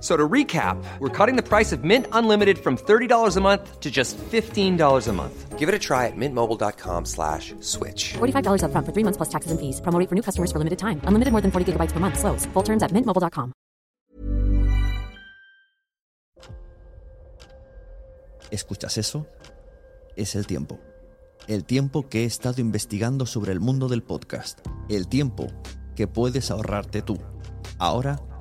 So to recap, we're cutting the price of Mint Unlimited from $30 a month to just $15 a month. Give it a try at mintmobile.com slash switch. $45 upfront for three months plus taxes and fees. Promo rate for new customers for limited time. Unlimited more than 40 gigabytes per month. Slows. Full terms at mintmobile.com. ¿Escuchas eso? Es el tiempo. El tiempo que he estado investigando sobre el mundo del podcast. El tiempo que puedes ahorrarte tú. Ahora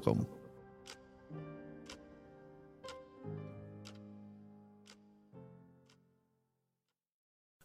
com.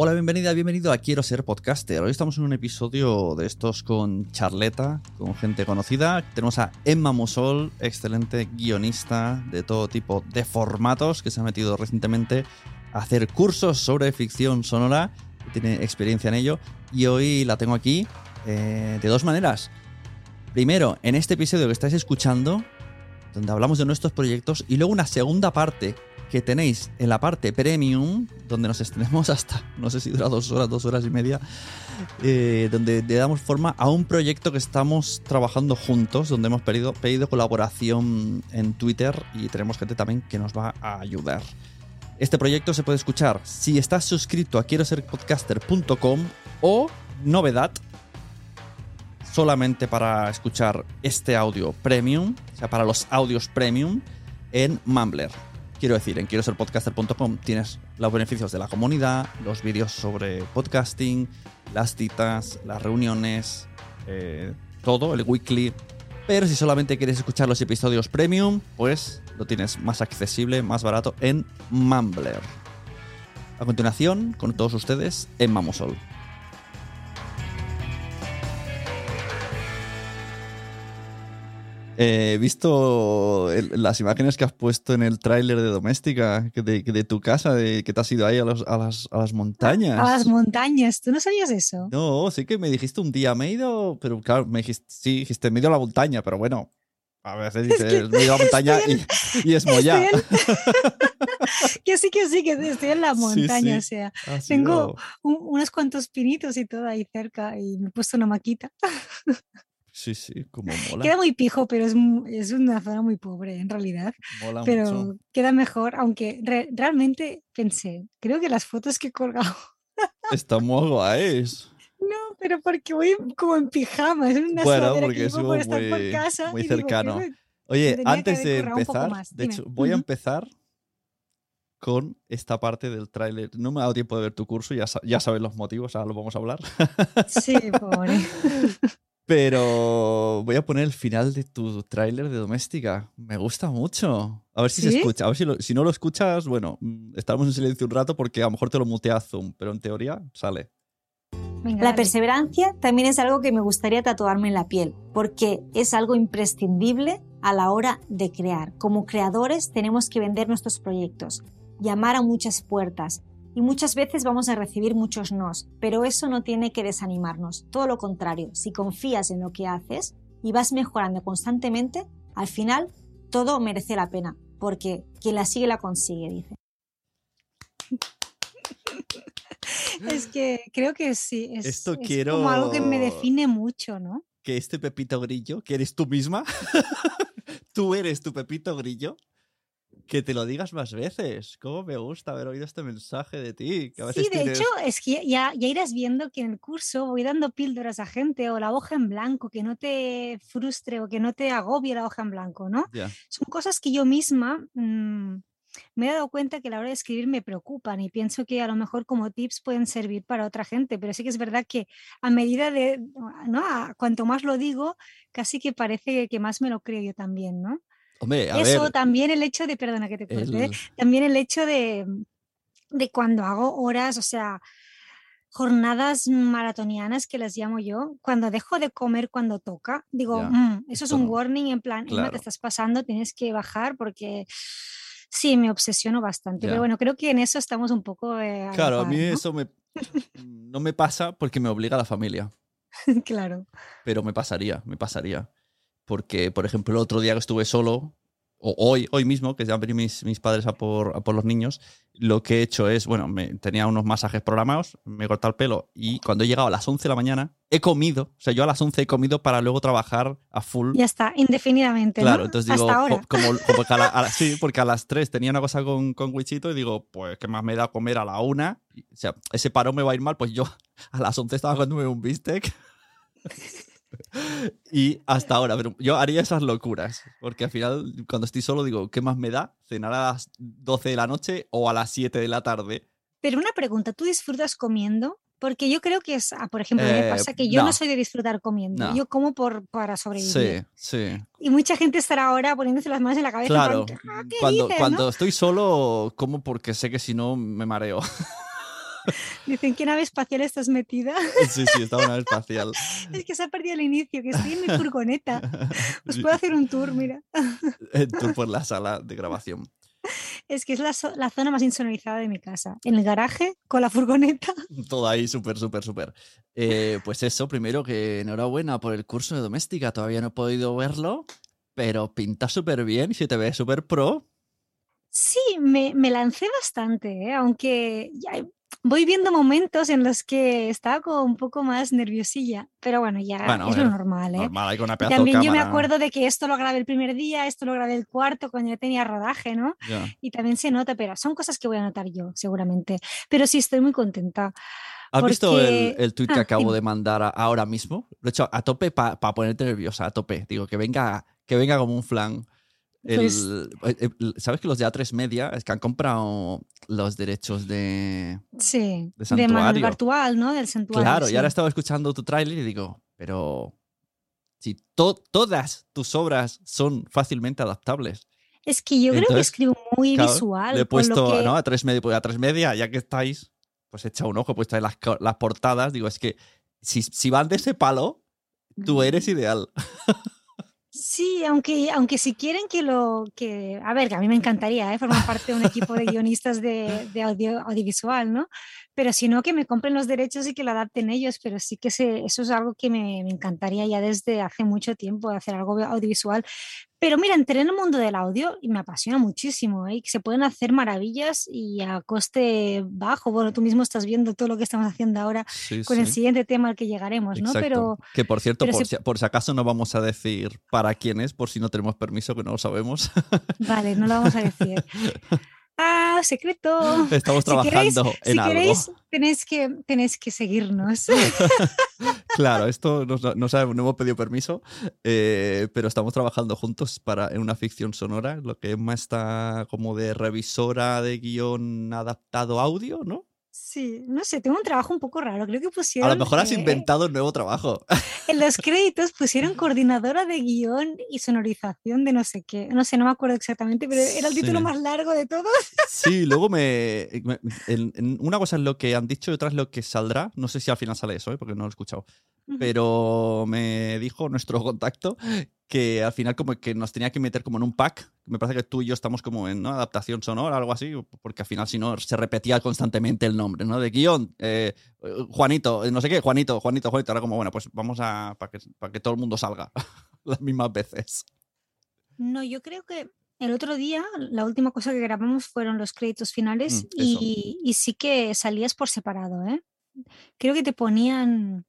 Hola, bienvenida, bienvenido a Quiero ser podcaster. Hoy estamos en un episodio de estos con charleta, con gente conocida. Tenemos a Emma Musol, excelente guionista de todo tipo de formatos, que se ha metido recientemente a hacer cursos sobre ficción sonora, tiene experiencia en ello. Y hoy la tengo aquí eh, de dos maneras. Primero, en este episodio que estáis escuchando, donde hablamos de nuestros proyectos, y luego una segunda parte que tenéis en la parte premium, donde nos extendemos hasta, no sé si dura dos horas, dos horas y media, eh, donde le damos forma a un proyecto que estamos trabajando juntos, donde hemos pedido, pedido colaboración en Twitter y tenemos gente también que nos va a ayudar. Este proyecto se puede escuchar si estás suscrito a quiero ser podcaster.com o, novedad, solamente para escuchar este audio premium, o sea, para los audios premium, en Mumbler. Quiero decir, en quiero ser podcaster.com tienes los beneficios de la comunidad, los vídeos sobre podcasting, las citas, las reuniones, eh, todo, el weekly. Pero si solamente quieres escuchar los episodios premium, pues lo tienes más accesible, más barato en Mumbler. A continuación, con todos ustedes, en Mamosol. Eh, he visto el- las imágenes que has puesto en el tráiler de Doméstica, que de, que de tu casa, de que te has ido ahí a, los- a las, a las montañas. A las montañas. ¿Tú no sabías eso? No, sí que me dijiste un día, me he ido, pero claro, me dijiste, sí, dijiste, me he ido a la montaña, pero bueno, a veces dices, me he ido a la montaña y, y es Moya. Estoy Que sí, que sí, que estoy en la Sí, montaña. sí. O sea, tengo un- unos cuantos pinitos y todo ahí cerca y me he puesto una maquita. Sí, sí, como mola. Queda muy pijo, pero es, es una zona muy pobre en realidad. Mola pero mucho. queda mejor, aunque re- realmente pensé, creo que las fotos que he colgado Está muy guays. No, pero porque voy como en pijama, es una Bueno, porque que es llevo por estar por muy- casa. muy digo, cercano. "Joder, Oye, antes de empezar, de hecho, voy a empezar con esta parte del tráiler. No me ha dado tiempo de ver tu curso, ya, ya sabes los motivos, ahora lo vamos a hablar. Sí, pobre. Pero voy a poner el final de tu tráiler de Doméstica. Me gusta mucho. A ver si se ¿Sí? escucha. A ver si, lo- si no lo escuchas, bueno, estaremos en silencio un rato porque a lo mejor te lo mutea Zoom, pero en teoría sale. Venga, La perseverancia también es algo que me gustaría tatuarme en la piel, porque es algo imprescindible a la hora de crear. Como creadores tenemos que vender nuestros proyectos, llamar a muchas puertas y muchas veces vamos a recibir muchos nos, pero eso no tiene que desanimarnos. Todo lo contrario, si confías en lo que haces y vas mejorando constantemente, al final todo merece la pena, porque quien la sigue la consigue, dice. Es que creo que sí. Es, Esto es quiero- como algo que me define mucho, ¿no? Que este Pepito Grillo, que eres tú misma, tú eres tu Pepito Grillo, que te lo digas más veces. ¿Cómo me gusta haber oído este mensaje de ti? Que a veces Sí, de tienes- hecho, es que ya, ya irás viendo que en el curso voy dando píldoras a gente o la hoja en blanco, que no te frustre o que no te agobie la hoja en blanco, ¿no? Son cosas que yo misma mm, me he dado cuenta que a la hora de escribir me preocupan y pienso que a lo mejor como tips pueden servir para otra gente, pero sí que es verdad que a medida de, ¿no? A- cuanto más lo digo, casi que parece que más me lo creo yo también, ¿no? Hombre, a Eso ver. también el hecho de, perdona que te corte, el- también el hecho de, de cuando hago horas, o sea, jornadas maratonianas que las llamo yo, cuando dejo de comer cuando toca, digo, "Mm, eso es un no". warning en plan, Claro. te estás pasando, tienes que bajar porque sí, me obsesiono bastante. Ya. Pero bueno, creo que en eso estamos un poco... eh, a la Claro, a mí ¿no? eso me, no me pasa porque me obliga la familia. claro. pero me pasaría, me pasaría. Porque, por ejemplo, el otro día que estuve solo, o hoy, hoy mismo, que ya han venido mis, mis padres a por, a por los niños, lo que he hecho es, bueno, me, tenía unos masajes programados, me he cortado el pelo y cuando he llegado a las 11 de la mañana, he comido, o sea, yo a las 11 he comido para luego trabajar a full. Ya está, indefinidamente. Claro, ¿no? entonces digo, Hasta ahora. como, como a la- a la- sí, porque a las 3 tenía una cosa con, con Wichito y digo, pues, ¿qué más me da comer a la 1? O sea, ese paro me va a ir mal, pues yo a las 11 estaba comiéndome un bistec. y hasta ahora, pero yo haría esas locuras, porque al final, cuando estoy solo, digo, ¿qué más me da? ¿Cenar a las 12 de la noche o a las 7 de la tarde? Pero una pregunta, ¿tú disfrutas comiendo? Porque yo creo que es, ah, por ejemplo, mí me Eh, pasa que yo no. no. soy de disfrutar comiendo, No. yo como por, para sobrevivir. Sí, sí. Y mucha gente estará ahora poniéndose las manos en la cabeza. Claro, plan, "Ah, ¿qué cuando, dices, no?". cuando estoy solo, como porque sé que si no me mareo. Dicen, ¿qué nave espacial estás metida? sí, sí, estaba en una espacial. es que se ha perdido el inicio, que estoy en mi furgoneta. Os puedo hacer un tour, mira. El tour por la sala de grabación. Es que es la, zo- la zona más insonorizada de mi casa. En el garaje, con la furgoneta. Todo ahí súper, súper, súper. Eh, pues eso, primero que enhorabuena por el curso de doméstica. Todavía no he podido verlo, pero pinta súper bien y se te ve súper pro. Sí, me, me lancé bastante, ¿eh? aunque ya voy viendo momentos en los que estaba como un poco más nerviosilla, pero bueno, ya Bueno, es lo normal, ¿eh? Normal, hay con una pedazo también yo me acuerdo de que esto lo grabé el primer día, esto lo grabé el cuarto cuando yo tenía rodaje, ¿no? Ya. Y también se nota, pero son cosas que voy a notar yo, seguramente. Pero sí, estoy muy contenta. ¿Has visto el, porque- el que Ah, acabo dime. de mandar a- ahora mismo? Lo he hecho a tope para ponerte nerviosa, a tope. Digo, que venga, que venga como un flan. El- Pues eh, eh, ¿Sabes que los de A3 Media es que han comprado los derechos de, Sí, De de Manuel. Bartual, ¿no? Del santuario. Claro, y ahora sí. estaba escuchando tu tráiler y digo, pero si to- todas tus obras son fácilmente adaptables. Es que yo creo que escribo muy Claro, visual. Le he puesto que- ¿no? a, tres media, pues a tres media, ya que estáis, pues echa un ojo, he puesto ahí las, las portadas. Digo, es que si, si van de ese palo, tú eres ideal. Sí, aunque, aunque si quieren que lo que, a ver, que a mí me encantaría ¿eh? formar parte de un equipo de guionistas de, audio, audiovisual, ¿no? Pero si no, que me compren los derechos y que lo adapten ellos, pero sí que se, eso es algo que me, me encantaría ya desde hace mucho tiempo, hacer algo audiovisual. Pero mira, entré en el mundo del audio y me apasiona muchísimo, ¿eh? se pueden hacer maravillas y a coste bajo. Bueno, tú mismo estás viendo todo lo que estamos haciendo ahora Sí, con el siguiente tema al que llegaremos, ¿no? Pero que por cierto, por, si, por si acaso no vamos a decir para quién es, por si no tenemos permiso, que no lo sabemos. Vale, no lo vamos a decir. Ah, secreto. Estamos trabajando en si algo. queréis, tenéis que, tenéis que seguirnos. claro, esto no, no, sabemos, no hemos pedido permiso, eh, pero estamos trabajando juntos para, en una ficción sonora, lo que Emma está como de revisora de guion adaptado audio, ¿no? Sí, no sé, tengo un trabajo un poco raro. Creo que pusieron. A lo mejor has eh, inventado un nuevo trabajo. En los créditos pusieron coordinadora de guion y sonorización de no sé qué. No sé, no me acuerdo exactamente, pero era el título Sí. más largo de todos. Sí, luego me. me- en- en- una cosa es lo que han dicho y otra es lo que saldrá. No sé si al final sale eso, ¿eh? porque no lo he escuchado. Pero me dijo nuestro contacto que al final como que nos tenía que meter como en un pack. Me parece que tú y yo estamos como en ¿no? adaptación sonora, algo así, porque al final si no se repetía constantemente el nombre, ¿no? De guion, eh, Juanito, eh, no sé qué, Juanito, Juanito, Juanito. Ahora como, bueno, pues vamos a... para que, para que todo el mundo salga las mismas veces. No, yo creo que el otro día, la última cosa que grabamos fueron los créditos finales Mm, y, y sí que salías por separado, ¿eh? Creo que te ponían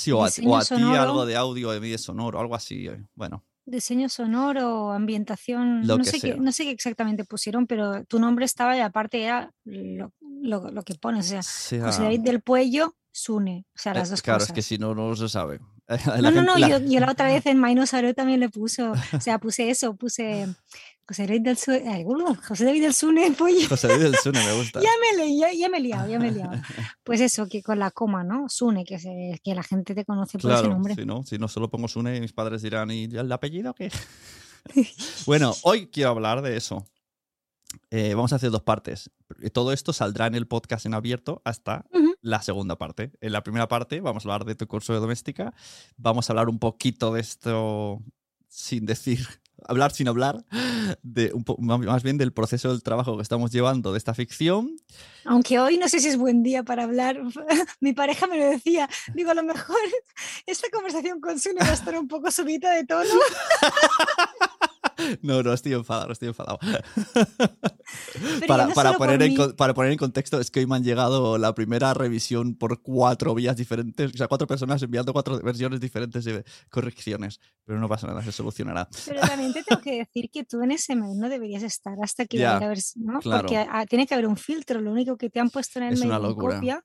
Sí, o a, Diseño o a ti sonoro. algo de audio, de vídeo sonoro, algo así. eh, Bueno, diseño sonoro, ambientación, Lo no que sé, qué, no sé qué exactamente pusieron, pero tu nombre estaba y aparte era lo, lo- lo que pones, o sea, sea- José David del Puello, Sune, o sea, Eh, las dos claro, cosas. es que si no, no se sabe. No, no, no, yo, yo la otra vez en Mainosaro también le puso, o sea, puse eso, puse José David del Sune, ay, José David del Sune, Puello. José David del Sune me gusta. Ya me, ya, ya me he liado, ya me he liado. Pues eso, que con la coma, ¿no? Sune, que, se- que la gente te conoce por ese nombre. si no, si no solo pongo Sune, mis padres dirán, ¿y el apellido qué? bueno, hoy quiero hablar de eso. Eh, vamos a hacer dos partes. Todo esto saldrá en el podcast en abierto hasta la segunda parte. En la primera parte vamos a hablar de tu curso de doméstica. Vamos a hablar un poquito de esto sin decir, hablar sin hablar, de un más bien del proceso del trabajo que estamos llevando de esta ficción. Aunque hoy no sé si es buen día para hablar. Mi pareja me lo decía. Digo, a lo mejor esta conversación con Sune va a estar un poco subida de tono. No, no, estoy enfadado, estoy enfadado. Para, no para poner en, para poner en contexto, es que hoy me han llegado la primera revisión por cuatro vías diferentes, o sea, cuatro personas enviando cuatro versiones diferentes de correcciones. Pero no pasa nada, se solucionará. Pero también te tengo que decir que tú en ese mail no deberías estar hasta que Ya, vaya a ver, ¿no? claro. Porque ah, tiene que haber un filtro. Lo único que te han puesto en el Es mail una en locura. copia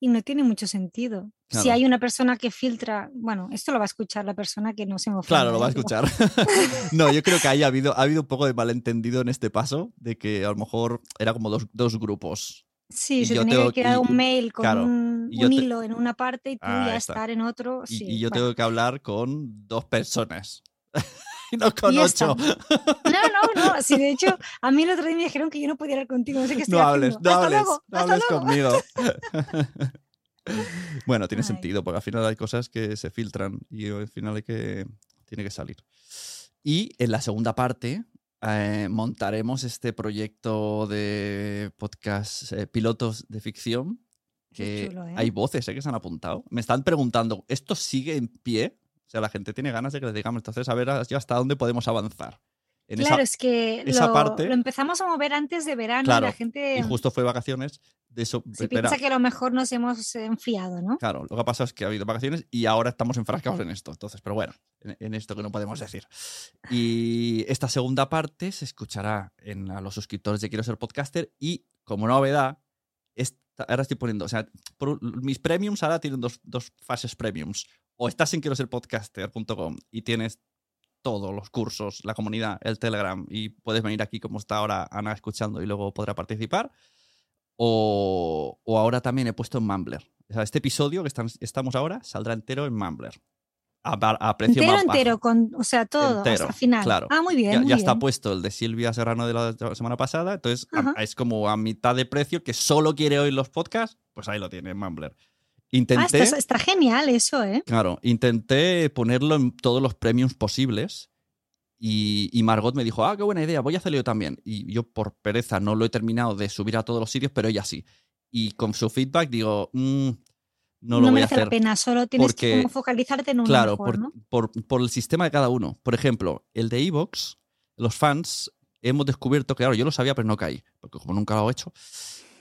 y no tiene mucho sentido. Si hay una persona que filtra, bueno, esto lo va a escuchar la persona que no se me ofenda. Claro, lo va a escuchar. no, yo creo que ahí ha habido, ha habido un poco de malentendido en este paso, de que a lo mejor era como dos, dos grupos. Sí, Y se tenía tengo que crear y- un mail con claro, un, un te- hilo en una parte y tú Ah, ya está. estar en otro. Y, sí, y yo bueno. tengo que hablar con dos personas. y no con ocho. No, no, no. Sí, de hecho, a mí el otro día me dijeron que yo no podía hablar contigo. No sé qué estoy No hables, haciendo. no hables, luego, no hables luego. conmigo. bueno, tiene Ay. sentido, porque al final hay cosas que se filtran y al final hay que, tiene que salir. Y en la segunda parte eh, montaremos este proyecto de podcast eh, pilotos de ficción. Que chulo, ¿eh? hay voces que se han apuntado. Me están preguntando, ¿esto sigue en pie? O sea, la gente tiene ganas de que les digamos, entonces, a ver hasta dónde podemos avanzar. En esa- Claro, es que esa lo, parte- lo empezamos a mover antes de verano y Claro, la gente y justo fue vacaciones. De eso, se piensa que a lo mejor nos hemos enfriado, ¿no? Claro, lo que ha pasado es que ha habido vacaciones y ahora estamos enfrascados en esto. Entonces, pero bueno, en, en esto que no podemos decir. Y esta segunda parte se escuchará en a los suscriptores de Quiero ser podcaster y como novedad, esta- ahora estoy poniendo, o sea, por- mis premiums ahora tienen dos, dos fases premiums. O estás en quiero ser podcaster.com y tienes todos los cursos, la comunidad, el Telegram y puedes venir aquí como está ahora Ana escuchando y luego podrá participar. O, o ahora también he puesto en Mumbler. O sea, este episodio que están- estamos ahora saldrá entero en Mumbler. A, precio Entero, más bajo. entero, con, o sea, todo, Entero, hasta final. claro. Ah, muy bien. Ya, muy ya está puesto el de Silvia Serrano de la, semana pasada. Entonces a- es como a mitad de precio que solo quiere oír los podcasts. Pues ahí lo tiene en Mumbler. Ah, Intenté. está, está genial eso, ¿eh? Claro, intenté ponerlo en todos los premiums posibles y, y Margot me dijo, ah, qué buena idea, voy a hacerlo yo también. Y yo por pereza no lo he terminado de subir a todos los sitios, pero ella sí. Y con su feedback digo, "Mm, no lo voy a merece hacer. la pena, solo tienes que como focalizarte en uno Claro, mejor, por, ¿no? por- por el sistema de cada uno. Por ejemplo, el de Evox, los fans, hemos descubierto que, claro, yo lo sabía, pero no caí, porque como nunca lo he hecho.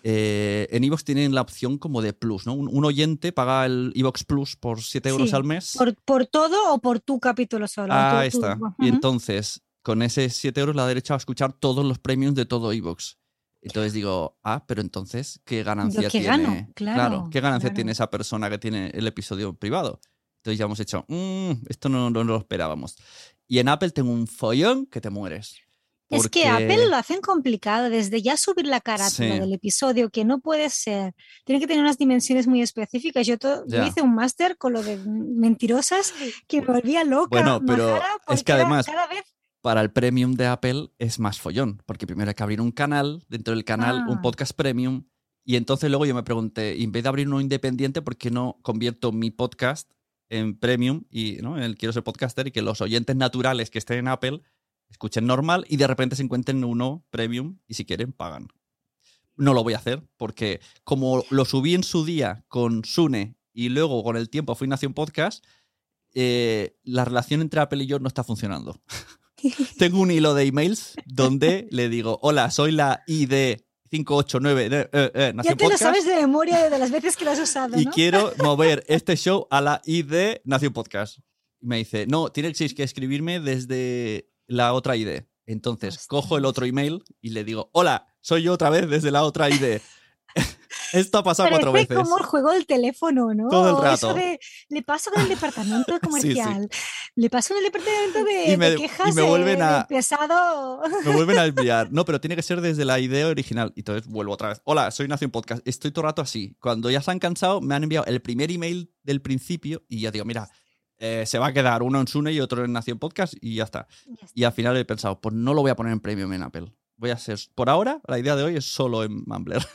Eh, en Evox tienen la opción como de plus, ¿no? Un, un oyente paga el Evox Plus por 7 euros Sí, al mes. Por, por todo o por tu capítulo solo. Ah, está. Y entonces, con ese 7 euros, le da derecho a escuchar todos los premiums de todo Evox. Entonces digo, ah, pero entonces, ¿qué ganancia ¿qué tiene? gano? Claro, ¿qué ganancia claro. tiene esa persona que tiene el episodio privado? Entonces ya hemos hecho, "Mm, esto no, no lo esperábamos. Y en Apple tengo un follón que te mueres. Es que Apple lo hacen complicado, desde ya subir la carátula Sí. del episodio, que no puede ser. Tiene que tener unas dimensiones muy específicas. Yo, yo hice un máster con lo de mentirosas que me volvía loca. Bueno, pero es que además- Cada vez Para el premium de Apple es más follón, porque primero hay que abrir un canal, dentro del canal un Ah. podcast premium, y entonces luego yo me pregunté, en vez de abrir uno independiente, ¿por qué no convierto mi podcast en premium y ¿no? el quiero ser podcaster y que los oyentes naturales que estén en Apple escuchen normal y de repente se encuentren uno premium y si quieren pagan? No lo voy a hacer porque como lo subí en su día con Sune y luego con el tiempo fui Nación Podcast, eh, la relación entre Apple y yo no está funcionando. Tengo un hilo de emails donde le digo, hola, soy la ID 589 de, eh, eh, ya te lo sabes de memoria de las veces que lo has usado, y ¿no? quiero mover este show a la ID Nación Podcast. Y me dice, no, tienes que escribirme desde la otra ID. Entonces, cojo el otro email y le digo, hola, soy yo otra vez desde la otra ID. Esto ha pasado cuatro veces. como el juego del teléfono, ¿no? Todo el Eso rato. de, le paso con el departamento Sí, sí. comercial, le paso con el departamento de, Y me- de y quejas me vuelven de a- pesado. Me vuelven a enviar. No, pero tiene que ser desde la idea original. Y entonces vuelvo otra vez. Hola, soy Nación Podcast. Estoy todo el rato así. Cuando ya se han cansado, me han enviado el primer email del principio y ya digo, mira, eh, se va a quedar uno en Sune y otro en Nación Podcast y ya está. Y al final he pensado, pues no lo voy a poner en premium en Apple. Voy a ser, por ahora, la idea de hoy es solo en Mumbler.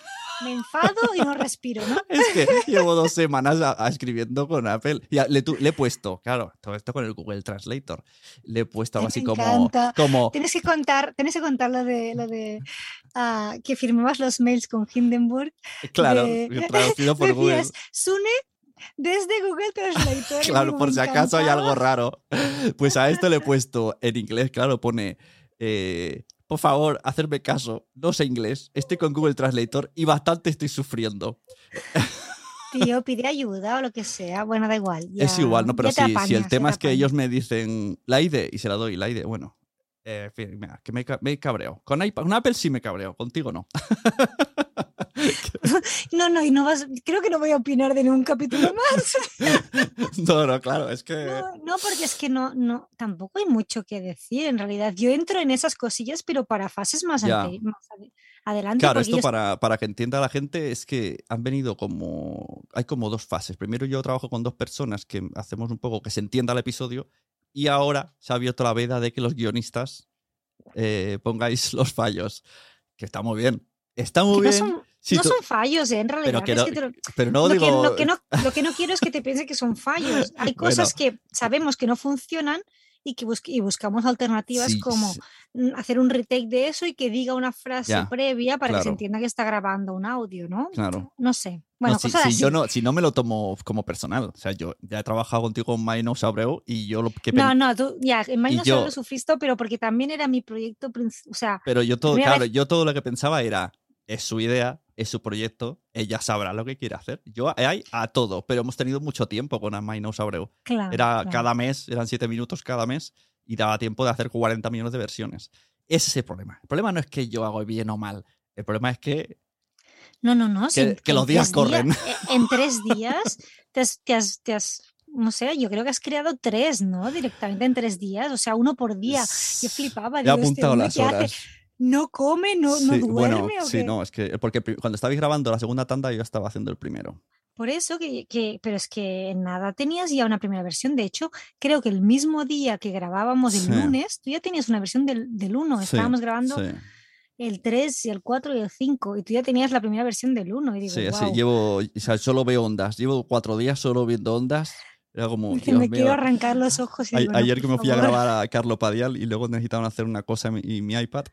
Me enfado y no respiro, ¿no? es que llevo dos semanas a- a escribiendo con Apple. Ya, le, tu- le he puesto, claro, todo esto con el Google Translator. Le he puesto algo así como, como Tienes que contar, tienes que contar lo de lo de ah, que firmabas los mails con Hindenburg. claro, de- traducido por Google. decías, Sune desde Google Translator. Claro, por si acaso hay algo raro. Pues a esto le he puesto en inglés, claro, pone, eh, por favor, hacerme caso, no sé inglés, estoy con Google Translator y bastante estoy sufriendo. Tío, pide ayuda o lo que sea. Bueno, da igual. es ya- igual, ¿no? Pero si, si el tema te es que ellos me dicen la ID y se la doy la ID, bueno. eh, en fin, mira, que me, me cabreo. Con, iPad- con Apple sí me cabreo, contigo no. No, no, y no vas. Creo que no voy a opinar de ningún capítulo más. no, no, claro, es que... No, no, porque es que no, no, tampoco hay mucho que decir en realidad. Yo entro en esas cosillas, pero para fases más, ante- adelante. Claro, esto ellos- para, para que entienda la gente es que han venido como. Hay como dos fases. Primero, yo trabajo con dos personas que hacemos un poco que se entienda el episodio. Y ahora se ha abierto la veda de que los guionistas eh, pongáis los fallos. Que está muy bien. Está muy no bien. son, si no tú- son fallos, ¿eh? en realidad. que es no- que te lo- pero no lo, digo. que, lo, que no, lo que no quiero es que te piense que son fallos. Hay cosas que sabemos que no funcionan y que bus- y buscamos alternativas Sí, como sí. hacer un retake de eso y que diga una frase Ya, previa para que se claro. entienda que está grabando un audio, ¿no? Claro. No sé. No, Bueno, si, cosas si así. yo no, si no me lo tomo como personal. O sea, yo ya he trabajado contigo en Minos Abreu y yo lo que No, no, tú ya, en yo- lo sufriste, pero porque también era mi proyecto, o sea, Pero yo todo, claro, vez- yo todo lo que pensaba era, es su idea, es su proyecto, ella sabrá lo que quiere hacer. Yo hay a todo, pero hemos tenido mucho tiempo con Amainos Abreu. claro. Era claro. cada mes, eran siete minutos cada mes y daba tiempo de hacer 40 millones de versiones. Ese es el problema. El problema no es que yo hago bien o mal. El problema es que No, no, no. sí, que- los días corren. eh, en tres días te has, te has- te has- no sé, yo creo que has creado tres, ¿no? Directamente en tres días, o sea, uno por día. Yo flipaba. he digo, ¿este apuntado las hace? ¿No come? ¿No, no Sí, duerme? bueno, o sí, qué? no, es que porque cuando estabais grabando la segunda tanda yo estaba haciendo el primero. Por eso que, que- pero es que nada tenías ya una primera versión. De hecho, creo que el mismo día que grabábamos el Sí. lunes, tú ya tenías una versión del, del 1. Sí, Estábamos grabando Sí, el 3, el 4 y el 5. Y tú ya tenías la primera versión del 1. Y digo, sí, sí, "Guau". llevo, o sea, solo veo ondas. Llevo cuatro días solo viendo ondas. Era como, me quiero mío. arrancar los ojos. Y A- digo, "No, ayer que me fui a favor". grabar a Carlo Padial y luego necesitaban hacer una cosa y mi iPad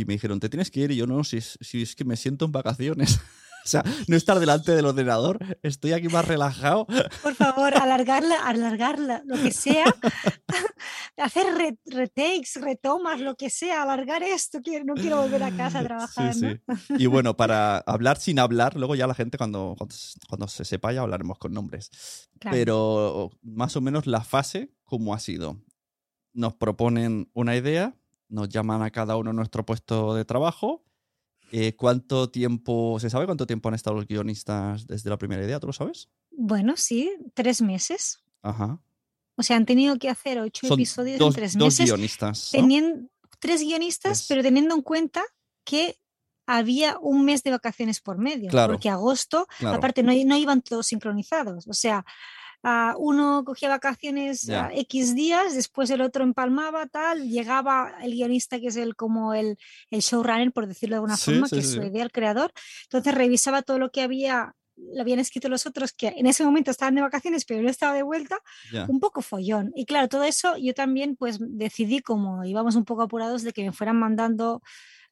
y me dijeron, te tienes que ir. Y yo, no, si, es- si es que me siento en vacaciones. o sea, no estar delante del ordenador, estoy aquí más relajado. Por favor, alargarla, alargarla, lo que sea. Hacer re- retakes, retomas, lo que sea, alargar esto. No quiero volver a casa a trabajar. Sí, ¿no? sí. Y bueno, para hablar sin hablar, luego ya la gente cuando, cuando, se sepa ya hablaremos con nombres. Claro. Pero más o menos la fase, ¿cómo ha sido? Nos proponen una idea, nos llaman a cada uno a nuestro puesto de trabajo, Eh, ¿Cuánto tiempo, se sabe cuánto tiempo han estado los guionistas desde la primera idea? ¿Tú lo sabes? Bueno, sí, tres meses. Ajá. O sea, han tenido que hacer ocho Son episodios dos, en tres dos meses. guionistas. ¿no? Teniendo tres guionistas, pero teniendo en cuenta que había un mes de vacaciones por medio. Claro. Porque agosto, Claro. aparte, no, no iban todos sincronizados. O sea, ah, uno cogía vacaciones ah, X días, después el otro empalmaba, tal, llegaba el guionista, que es el como el, el showrunner, por decirlo de alguna Sí, forma, sí, que es sí, su idea, el creador. Entonces revisaba todo lo que había lo habían escrito los otros que en ese momento estaban de vacaciones pero no estaba de vuelta un poco follón. Y claro, todo eso yo también pues decidí, como íbamos un poco apurados, de que me fueran mandando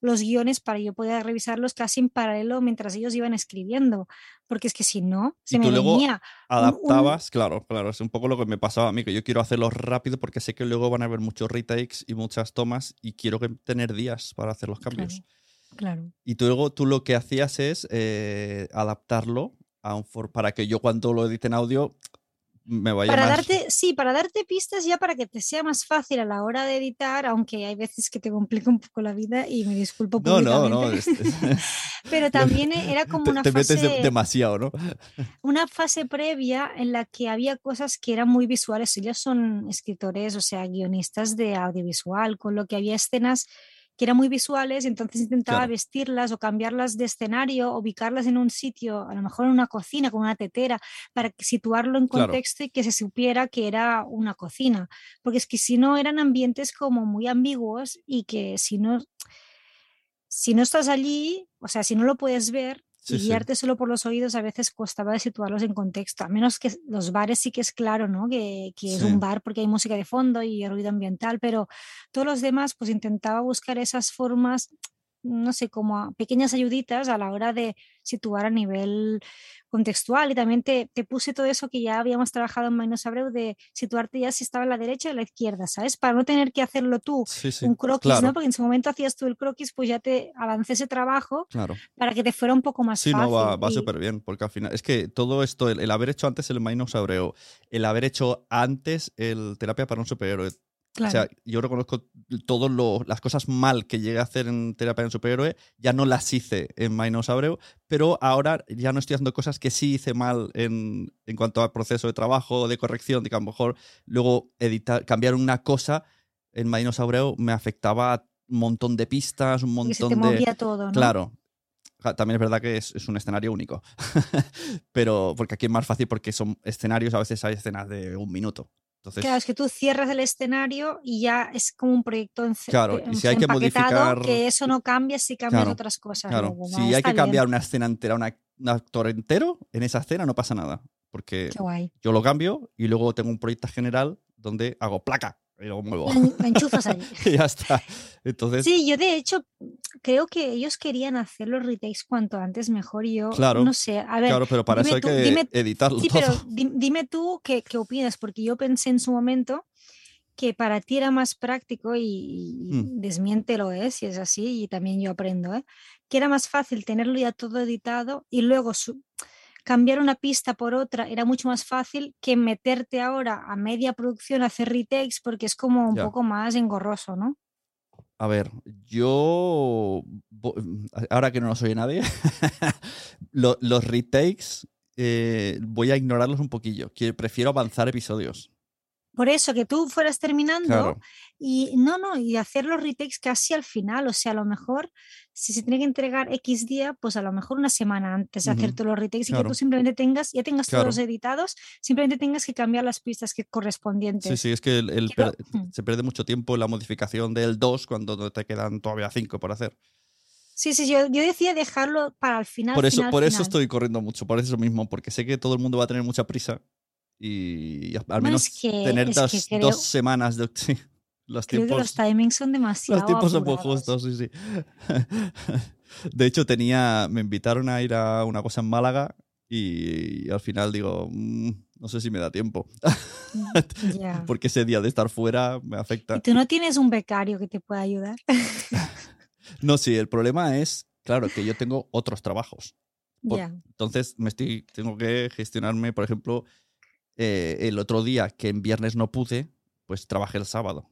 los guiones para yo poder revisarlos casi en paralelo mientras ellos iban escribiendo, porque es que si no, se Y me tú luego venía un- un- Adaptabas, claro, claro, es un poco lo que me pasaba a mí, que yo quiero hacerlo rápido porque sé que luego van a haber muchos retakes y muchas tomas y quiero que- tener días para hacer los cambios. Claro. Y tú luego tú lo que hacías es eh, adaptarlo a un for- para que yo cuando lo edite en audio me vaya Para más... darte, sí, para darte pistas ya para que te sea más fácil a la hora de editar, aunque hay veces que te complica un poco la vida y me disculpo No, no, no. es- pero también era como te, una te fase metes de- demasiado, ¿no? una fase previa en la que había cosas que eran muy visuales. Ellos son escritores, o sea, guionistas de audiovisual, con lo que había escenas que eran muy visuales, entonces intentaba Claro. vestirlas o cambiarlas de escenario, ubicarlas en un sitio, a lo mejor en una cocina con una tetera, para situarlo en Claro. contexto y que se supiera que era una cocina. Porque es que si no eran ambientes como muy ambiguos y que si no, si no estás allí, o sea, si no lo puedes ver, Sí, y sí. guiarte solo por los oídos a veces costaba de situarlos en contexto, a menos que los bares sí que es claro, ¿no? Que, que es un bar porque hay música de fondo y ruido ambiental, pero todos los demás pues intentaba buscar esas formas, no sé, como a- pequeñas ayuditas a la hora de situar a nivel contextual y también te, te puse todo eso que ya habíamos trabajado en Mainos Abreu de situarte ya si estaba a la derecha o a la izquierda, ¿sabes? Para no tener que hacerlo tú Sí, sí. un croquis, claro, ¿no? Porque en su momento hacías tú el croquis, pues ya te avancé ese trabajo claro. para que te fuera un poco más Sí, fácil. no, va, va y- súper bien, porque al final es que todo esto, el, el haber hecho antes el Mainos Abreu, el haber hecho antes el Terapia para un Superhéroe, claro, O sea, yo reconozco todas las cosas mal que llegué a hacer en Terapia de Superhéroe, ya no las hice en Mainos Abreu, pero ahora ya no estoy haciendo cosas que sí hice mal en, en cuanto al proceso de trabajo, de corrección, de que a lo mejor luego editar, cambiar una cosa en Mainos Abreu me afectaba a un montón de pistas, un porque se montón te de... movía todo, ¿no? Claro. También es verdad que es, es un escenario único. pero porque aquí es más fácil porque son escenarios, a veces hay escenas de un minuto. Entonces, Claro, es que tú cierras el escenario y ya es como un proyecto en Claro, y si hay que modificar- que eso no cambia si cambias Claro, otras cosas. Claro, luego, si hay que bien, cambiar una escena entera, una- un actor entero, en esa escena no pasa nada. Porque yo lo cambio y luego tengo un proyecto general donde hago placa y lo muevo. Lo en- lo enchufas y ya está. Entonces, Sí, yo de hecho creo que ellos querían hacer los retakes cuanto antes mejor yo Claro, no sé, a ver, claro, pero para eso hay tú- que dime- editarlo Sí, todo. pero di- dime tú qué, qué opinas, porque yo pensé en su momento que para ti era más práctico y, Mm. desmiéntelo, ¿eh? si es así, y también yo aprendo, ¿eh? que era más fácil tenerlo ya todo editado y luego su- cambiar una pista por otra era mucho más fácil que meterte ahora a media producción a hacer retakes porque es como un Ya. poco más engorroso, ¿no? A ver, yo. vo- Ahora que no nos oye nadie, lo- los retakes eh, voy a ignorarlos un poquillo. que Prefiero avanzar episodios. Por eso, que tú fueras terminando Claro. y no, no, y hacer los retakes casi al final, o sea, a lo mejor si se tiene que entregar X día, pues a lo mejor una semana antes de hacer todos los retakes y que tú simplemente tengas, ya tengas Claro. todos editados, simplemente tengas que cambiar las pistas que correspondientes. Sí, sí, es que el- el Quiero- per- Mm. se pierde mucho tiempo la modificación del 2 cuando te quedan todavía 5 por hacer. Sí, sí, yo, yo decía dejarlo para el final. por eso, final, por eso estoy corriendo mucho, por eso mismo, porque sé que todo el mundo va a tener mucha prisa y al menos es que- tener es dos, creo- dos semanas de... sí, los Creo que tiempos, los timings son demasiado los tiempos son muy justos, sí, sí. De hecho, tenía, me invitaron a ir a una cosa en Málaga y, al final digo, "Mm, no sé si me da tiempo, Ya. porque ese día de estar fuera me afecta. Y tú no tienes un becario que te pueda ayudar. No, sí, el problema es, claro, que yo tengo otros trabajos. Por- ya. Entonces, me estoy, tengo que gestionarme, por ejemplo, eh, el otro día que en viernes no pude, pues trabajé el sábado.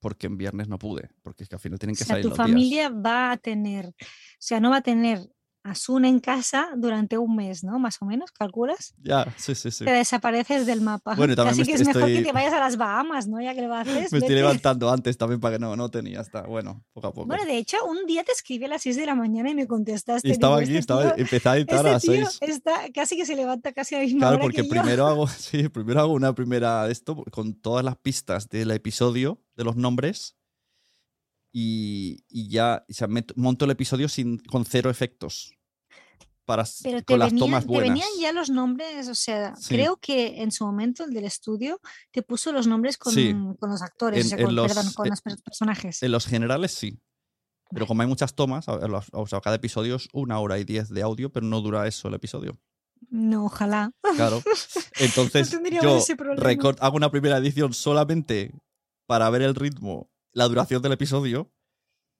porque en viernes no pude, porque es que al final tienen que O sea, salir tu los días. familia va a tener, o sea, no va a tener a Sun en casa durante un mes, ¿no? Más o menos, ¿calculas? Ya, sí, sí, sí. Te desapareces del mapa. Bueno, también me que es mejor que te vayas a las Bahamas, ¿no? Ya que lo haces. Me estoy vete. levantando antes también para que no, no tenía hasta, bueno, poco a poco. Bueno, de hecho, un día te escribí a las 6 de la mañana y me contestaste. y estaba digo, aquí, este estaba, tío- a editar este a las tío 6. está casi que se levanta casi a la misma Claro, hora porque que yo. primero hago, sí, primero hago una primera de esto con todas las pistas del episodio, de los nombres, y, y ya o sea, monto el episodio sin, con cero efectos. Para, Pero te con las venían, tomas te buenas. venían ya los nombres, o sea, Sí. creo que en su momento el del estudio te puso los nombres con, Sí. con los actores, En- o sea, en con, los- perdón, con en- los per- personajes. En los generales sí. Pero Vale. como hay muchas tomas, o sea, cada episodio es una hora y diez de audio, pero no dura eso el episodio. No, ojalá. Claro. Entonces, yo ese problema. recor- hago una primera edición solamente para ver el ritmo, la duración del episodio,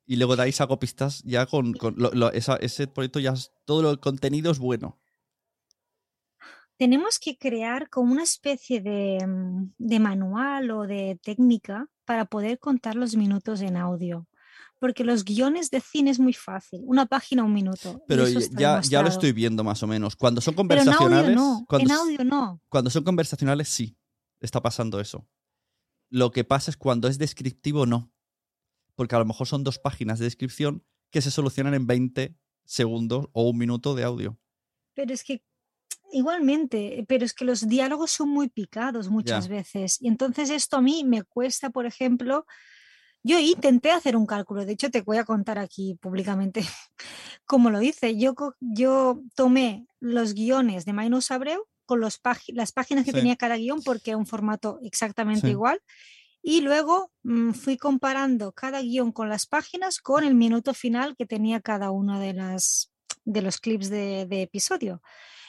y luego de ahí saco pistas ya con, con lo- lo- esa- ese proyecto, ya todo el contenido es bueno. Tenemos que crear como una especie de, mm, de manual o de técnica para poder contar los minutos en audio. Porque los guiones de cine es muy fácil, una página, un minuto. Pero ya, ya lo estoy viendo más o menos. Cuando son Pero en audio conversacionales. no, cuando, en audio no. cuando son conversacionales, sí. Está pasando eso. Lo que pasa es cuando es descriptivo, no. Porque a lo mejor son dos páginas de descripción que se solucionan en 20 segundos o un minuto de audio. Pero es que igualmente, pero es que los diálogos son muy picados muchas veces. Y entonces esto a mí me cuesta, por ejemplo, yo intenté hacer un cálculo, de hecho te voy a contar aquí públicamente cómo lo hice. Yo, tomé los guiones de Mainus Abreu con los las páginas que Sí. tenía cada guion porque era un formato exactamente Sí. igual. Y luego mm, fui comparando cada guion con las páginas con el minuto final que tenía cada uno de, las, de los clips de, de episodio.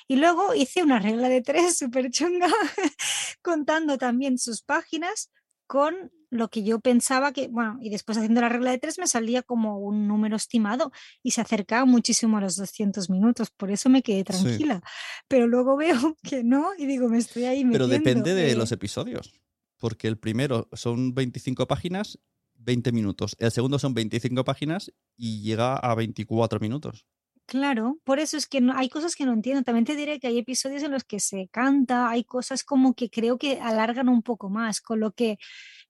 Y luego hice una regla de tres súper chunga, contando también sus páginas con lo que yo pensaba que, bueno, y después haciendo la regla de tres me salía como un número estimado y se acercaba muchísimo a los 200 minutos, por eso me quedé Sí. tranquila. Pero luego veo que no y digo, me estoy ahí Pero metiendo. depende de eh, los episodios. Porque el primero son 25 páginas, 20 minutos. El segundo son 25 páginas y llega a 24 minutos. Claro, por eso es que no, hay cosas que no entiendo. También te diré que hay episodios en los que se canta, hay cosas como que creo que alargan un poco más, con lo que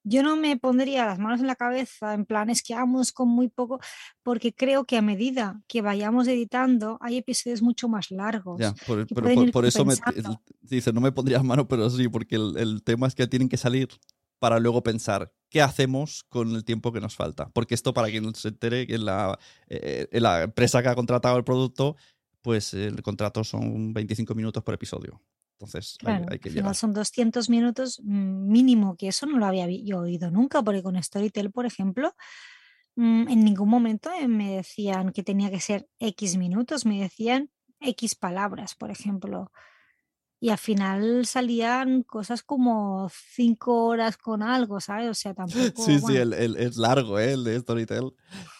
yo no me pondría las manos en la cabeza en plan es que vamos con muy poco, porque creo que a medida que vayamos editando hay episodios mucho más largos. Ya, por, pero eso me dice, no me pondrías mano, pero sí, porque el, el tema es que tienen que salir para luego pensar qué hacemos con el tiempo que nos falta. Porque esto, para quien no se entere, que en la, eh, en la empresa que ha contratado el producto, pues el contrato son 25 minutos por episodio. Entonces Claro, hay, que llegar. son 200 minutos mm, mínimo, que eso no lo había yo oído nunca, porque con Storytel, por ejemplo, mm, en ningún momento eh, me decían que tenía que ser X minutos, me decían X palabras, por ejemplo. Y al final salían cosas como cinco horas con algo, ¿sabes? O sea, tampoco. Sí, sí, bueno, el, el- es largo, ¿eh? El de Storytel.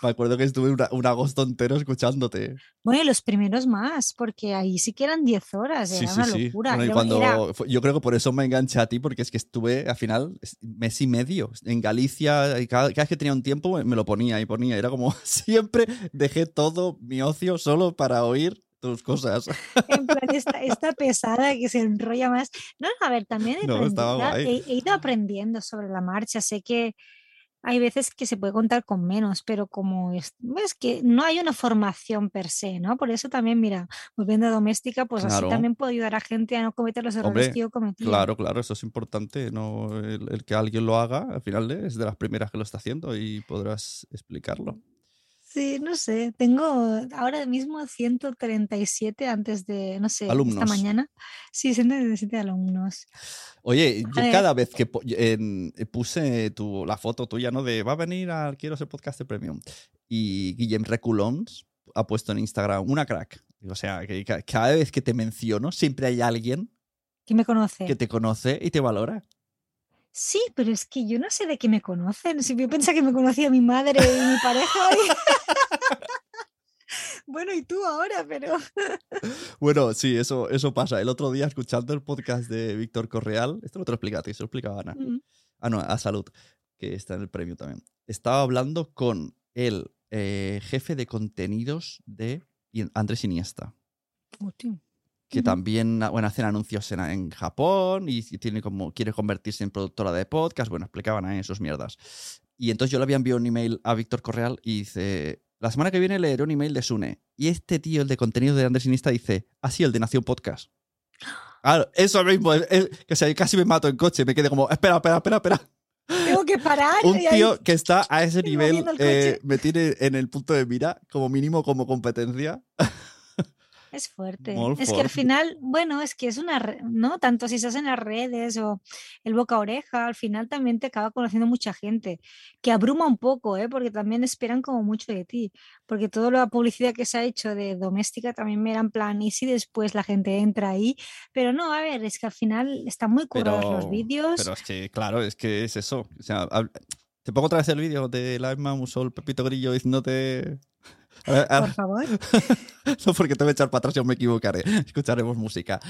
Me acuerdo que estuve una- un agosto entero escuchándote. Bueno, y los primeros más, porque ahí sí que eran 10 horas, Sí, era sí, una sí. locura. Bueno, y cuando, era- yo creo que por eso me enganché a ti, porque es que estuve al final es- mes y medio en Galicia y cada, cada vez que tenía un tiempo me lo ponía y ponía. Era como siempre dejé todo mi ocio solo para oír tus cosas. En plan, esta, esta pesada que se enrolla más. No, a ver, también he, No, he- he ido aprendiendo sobre la marcha. Sé que hay veces que se puede contar con menos, pero como es, es que no hay una formación per se, ¿no? Por eso también, mira, volviendo a doméstica, pues Claro. así también puedo ayudar a gente a no cometer los errores Hombre, que yo cometí. Claro, claro, eso es importante. No, el, el que alguien lo haga, al final es de las primeras que lo está haciendo y podrás explicarlo. Sí, no sé, tengo ahora mismo 137 antes de, no sé, esta mañana. Sí, 137 alumnos. Oye, yo ver. cada vez que en- puse tu, la foto tuya, ¿no? De va a venir al Quiero ser podcast de premium. Y Guillem Reculons ha puesto en Instagram una crack. O sea, que ca- cada vez que te menciono, siempre hay alguien ¿Quién me conoce? que te conoce y te valora. Sí, pero es que yo no sé de qué me conocen. Si yo pensaba que me conocía mi madre y mi pareja. y- bueno, y tú ahora, pero. Bueno, sí, eso, eso pasa. El otro día, escuchando el podcast de Víctor Correal, esto no te lo explica a ti, se lo explicaba Ana. Mm, Ah, no, a salud. que está en el premio también. Estaba hablando con el eh, jefe de contenidos de Andrés Iniesta, Hostia. Que también bueno, hacen anuncios en, en Japón y, tiene como, quiere convertirse en productora de podcast. Bueno, explicaban ahí sus mierdas. Y entonces yo le había enviado un email a Víctor Correal y dice, la semana que viene leeré un email de Sune. Y este tío, el de contenido de Andrés Iniesta, dice, así el de Nación Podcast. Claro, eso mismo, es- es- que se- casi me mato en coche, me quedé como, espera, espera, espera, espera. Tengo que parar. Un y ahí- tío que está a ese nivel eh, me tiene en el punto de mira, como mínimo como competencia. Es fuerte. Molt es que al final, bueno, es que es una, ¿no? Tanto si estás en las redes o el boca a oreja, al final también te acaba conociendo mucha gente, que abruma un poco, ¿eh? Porque también esperan como mucho de ti, porque toda la publicidad que se ha hecho de doméstica también me era en plan, y si después la gente entra ahí, pero no, a ver, es que al final están muy currados los Pero, vídeos. pero es que, claro, es que es eso. O sea, te pongo otra vez el vídeo de la Emma Musol, Pepito Grillo diciéndote. A ver, a- Por favor. no porque te voy a echar para atrás, yo me equivocaré. Escucharemos música.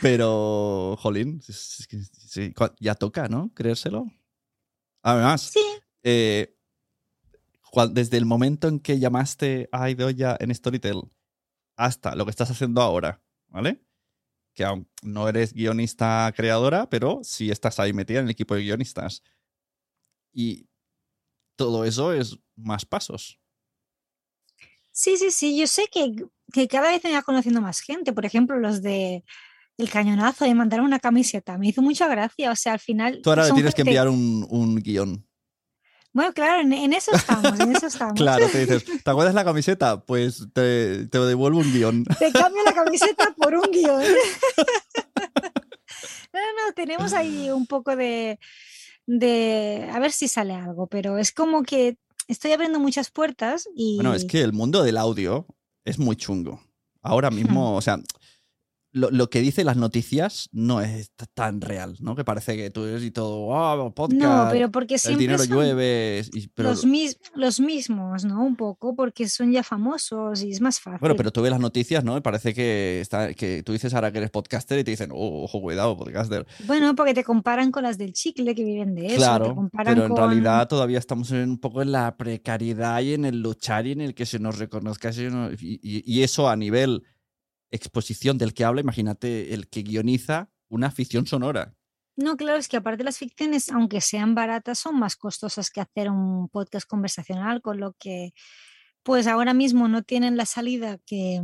Pero, jolín, es- es que sí, cua- ya toca, ¿no? Creérselo. Además, Sí, eh, desde el momento en que llamaste a Idoya en Storytel hasta lo que estás haciendo ahora, ¿vale? Que aún no eres guionista creadora, pero sí estás ahí metida en el equipo de guionistas. Y todo eso es más pasos. Sí, sí, sí, yo sé que, que cada vez me va conociendo más gente. Por ejemplo, los de El Cañonazo, de mandar una camiseta, me hizo mucha gracia. O sea, al final. Tú ahora le tienes que enviar un, un guion. Bueno, claro, en, en eso estamos, en eso estamos. Claro, te dices, ¿te acuerdas la camiseta? Pues te, te devuelvo un guion. Te cambio la camiseta por un guion. No, no, tenemos ahí un poco de, de. A ver si sale algo, pero es como que estoy abriendo muchas puertas y. Bueno, es que el mundo del audio es muy chungo. Ahora mismo, o sea, lo, lo que dice las noticias no es tan real, ¿no? Que parece que tú eres y todo, ah, podcast, No, pero porque el siempre dinero son llueve, y- pero, los, mis- los mismos, ¿no? Un poco, porque son ya famosos y es más fácil. bueno, pero tú ves las noticias, ¿no? Y parece que, está, que tú dices ahora que eres podcaster y te dicen, oh, ojo, cuidado, podcaster. Bueno, porque te comparan con las del chicle que viven de eso. Claro, pero en con- realidad todavía estamos en, un poco en la precariedad y en el luchar y en el que se nos reconozca. y eso a nivel exposición del que habla, imagínate el que guioniza una ficción sonora. No, claro, es que aparte las ficciones, aunque sean baratas, son más costosas que hacer un podcast conversacional, con lo que pues ahora mismo no tienen la salida que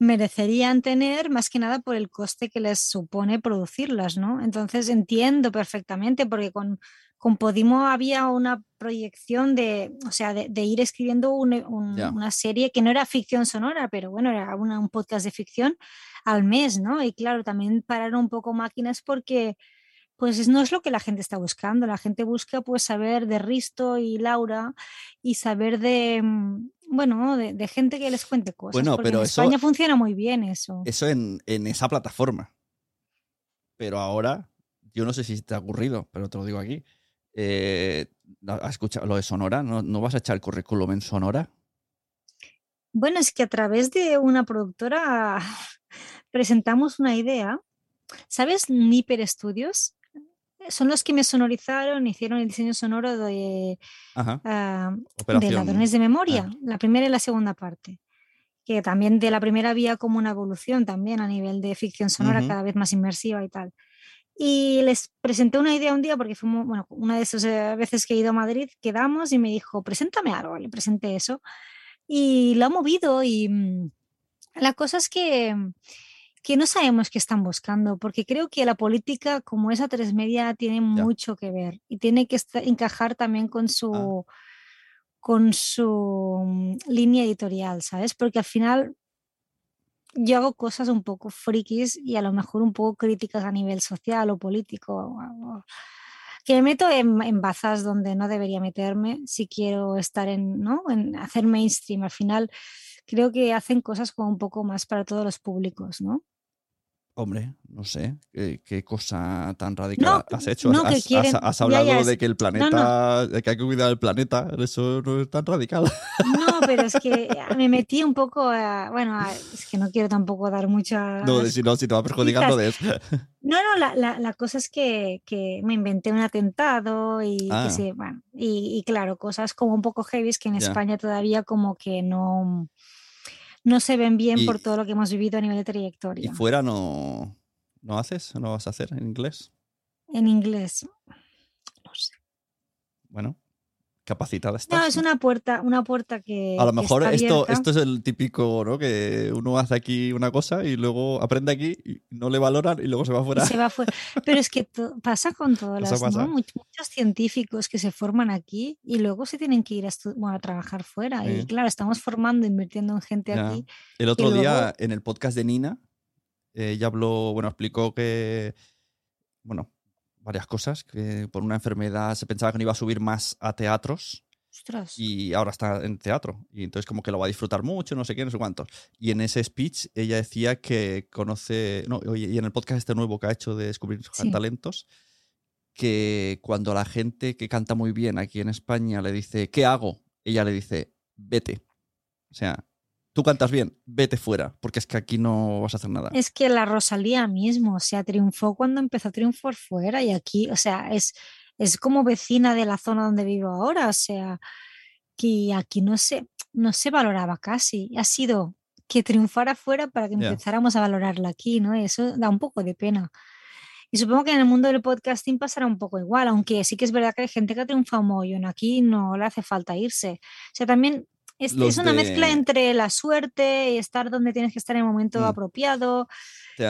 merecerían tener, más que nada por el coste que les supone producirlas, ¿no? Entonces entiendo perfectamente, porque con, con Podimo había una proyección de, o sea, de, de ir escribiendo un- un- Ya. una serie que no era ficción sonora, pero bueno, era una- un podcast de ficción al mes, ¿no? Y claro, también pararon un poco máquinas porque pues es- no es lo que la gente está buscando. La gente busca pues saber de Risto y Laura y saber de, mm, bueno, de, de gente que les cuente cosas. Bueno, porque pero en eso- España funciona muy bien eso. Eso en, en esa plataforma. Pero ahora, yo no sé si te ha ocurrido, pero te lo digo aquí. Eh, ¿Has escuchado lo de Sonora? ¿No, no vas a echar el currículum en Sonora? Bueno, es que a través de una productora presentamos una idea. ¿Sabes? Nipper Studios. Son los que me sonorizaron, hicieron el diseño sonoro de, ah, de. Ladrones de Memoria, la primera y la segunda parte. Que también de la primera había como una evolución también a nivel de ficción sonora, cada vez más inmersiva y tal. Y les presenté una idea un día porque fuimos, bueno, una de esas eh, veces que he ido a Madrid, quedamos y me dijo, preséntame algo, le presenté eso. Y lo ha movido y mm, la cosa es que, que no sabemos qué están buscando, porque creo que la política como esa tres media tiene mucho que ver y tiene que encajar también con su, con su mm, línea editorial, ¿sabes? Porque al final yo hago cosas un poco frikis y a lo mejor un poco críticas a nivel social o político. Que me meto en, en bazas donde no debería meterme si quiero estar en, ¿no? en hacer mainstream. Al final creo que hacen cosas como un poco más para todos los públicos, ¿no? Hombre, no sé, ¿qué, qué cosa tan radical No, has hecho? no, has, que has- quieren- has ya, hablado ya, es- de que el no, planeta, de que hay que cuidar el planeta, eso no es tan radical. No, pero es que me metí un poco a, bueno, a- es que no quiero tampoco dar mucha... No, de- si no, si te va a perjudicar, no des. No, no, la, la, la cosa es que, que me inventé un atentado y, que Ah. sí, bueno, y, y claro, cosas como un poco heavy que en. España todavía como que no, no se ven bien Y- por todo lo que hemos vivido a nivel de ¿Y trayectoria. fuera no, no haces? ¿No vas a hacer en inglés? En inglés. No sé. Bueno, capacitada estás. No, es una puerta, una puerta que. A lo mejor está esto, abierta. esto es el típico, ¿no? Que uno hace aquí una cosa y luego aprende aquí y no le valoran y luego se va y fuera. se va fuera. Pero es que pasa con todas Eso las, pasa. ¿no? Much- Muchos científicos que se forman aquí y luego se tienen que ir a, bueno, a trabajar fuera. Y Sí. claro, estamos formando, invirtiendo en gente Ya. aquí. El otro luego- día en el podcast de Nina, eh, ella habló, bueno, explicó que, bueno, varias cosas, que por una enfermedad se pensaba que no iba a subir más a teatros Ostras. y ahora está en teatro. Y entonces como que lo va a disfrutar mucho, no sé qué, no sé cuántos. Y en ese speech ella decía que conoce, no, y en el podcast este nuevo que ha hecho de descubrir Sí. talentos, que cuando la gente que canta muy bien aquí en España le dice, ¿qué hago? Ella le dice, vete. O sea, tú cantas bien, vete fuera, porque es que aquí no vas a hacer nada. Es que la Rosalía mismo, o sea, triunfó cuando empezó a triunfar fuera y aquí, o sea, es, es como vecina de la zona donde vivo ahora, o sea, que aquí no se, no se valoraba casi. Ha sido que triunfara fuera para que empezáramos a valorarla aquí, ¿no? Y eso da un poco de pena. Y supongo que en el mundo del podcasting pasará un poco igual, aunque sí que es verdad que hay gente que ha triunfado mogollón aquí, no le hace falta irse. O sea, también es, una mezcla entre la suerte y estar donde tienes que estar en el momento Mm. apropiado,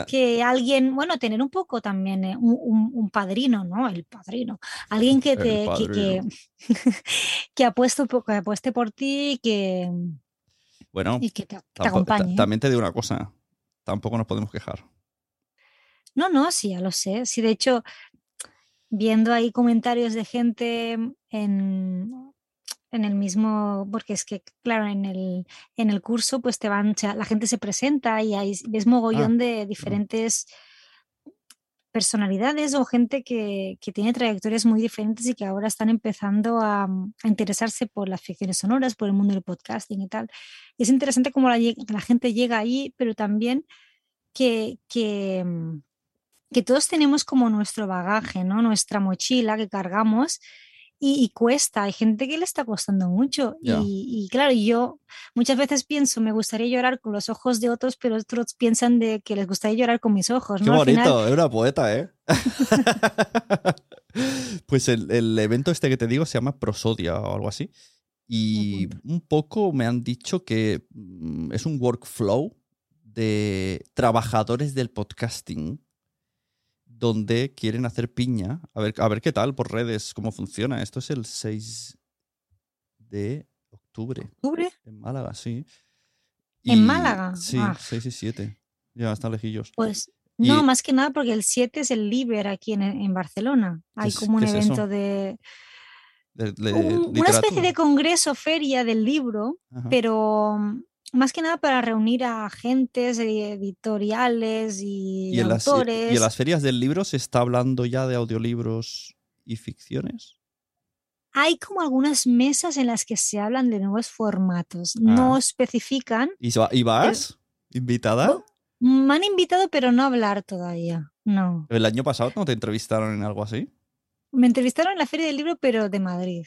que alguien, bueno, tener un poco también eh, un, un- un padrino, ¿no? El padrino. Alguien que te que, que, que apueste, que apueste por ti y que, bueno, y que te, te acompañe. también te digo una cosa, tampoco nos podemos quejar. No, no, sí, ya lo sé. Sí, de hecho, viendo ahí comentarios de gente en, en el mismo, porque es que, claro, en el, en el curso, pues te van, o sea, la gente se presenta y ahí ves mogollón de diferentes personalidades o gente que, que tiene trayectorias muy diferentes y que ahora están empezando a, a interesarse por las ficciones sonoras, por el mundo del podcasting y tal. Y es interesante cómo la, gente llega ahí, pero también que, que, que todos tenemos como nuestro bagaje, ¿no? Nuestra mochila que cargamos y, y cuesta. Hay gente que le está costando mucho. Y, y claro, yo muchas veces pienso, me gustaría llorar con los ojos de otros, pero otros piensan de que les gustaría llorar con mis ojos, Qué ¿no? Final- bonito, es una poeta, ¿eh? pues el, el evento este que te digo se llama Prosodia o algo así. Y un poco me han dicho que mm, es un workflow de trabajadores del podcasting donde quieren hacer piña. A ver, a ver qué tal por redes, cómo funciona. Esto es el 6 de octubre. ¿Octubre? En Málaga, sí. ¿En Málaga? Sí, Ah. 6 y 7. Ya, están lejillos. Pues Y- no, más que nada porque el 7 es el Liber aquí en, en Barcelona. Hay es- como un es evento de, De- de un- una especie de congreso, feria del libro, Ajá. pero más que nada para reunir a agentes editoriales y, ¿Y en, las, y- autores. y en las ferias del libro se está hablando ya de audiolibros y ficciones? Hay como algunas mesas en las que se hablan de nuevos formatos. No Ah. especifican. ¿Y, y vas? ¿Invitada? Oh, Me han invitado, pero no a hablar todavía. No. ¿El año pasado no te entrevistaron en algo así? Me entrevistaron en la Feria del Libro, pero de Madrid.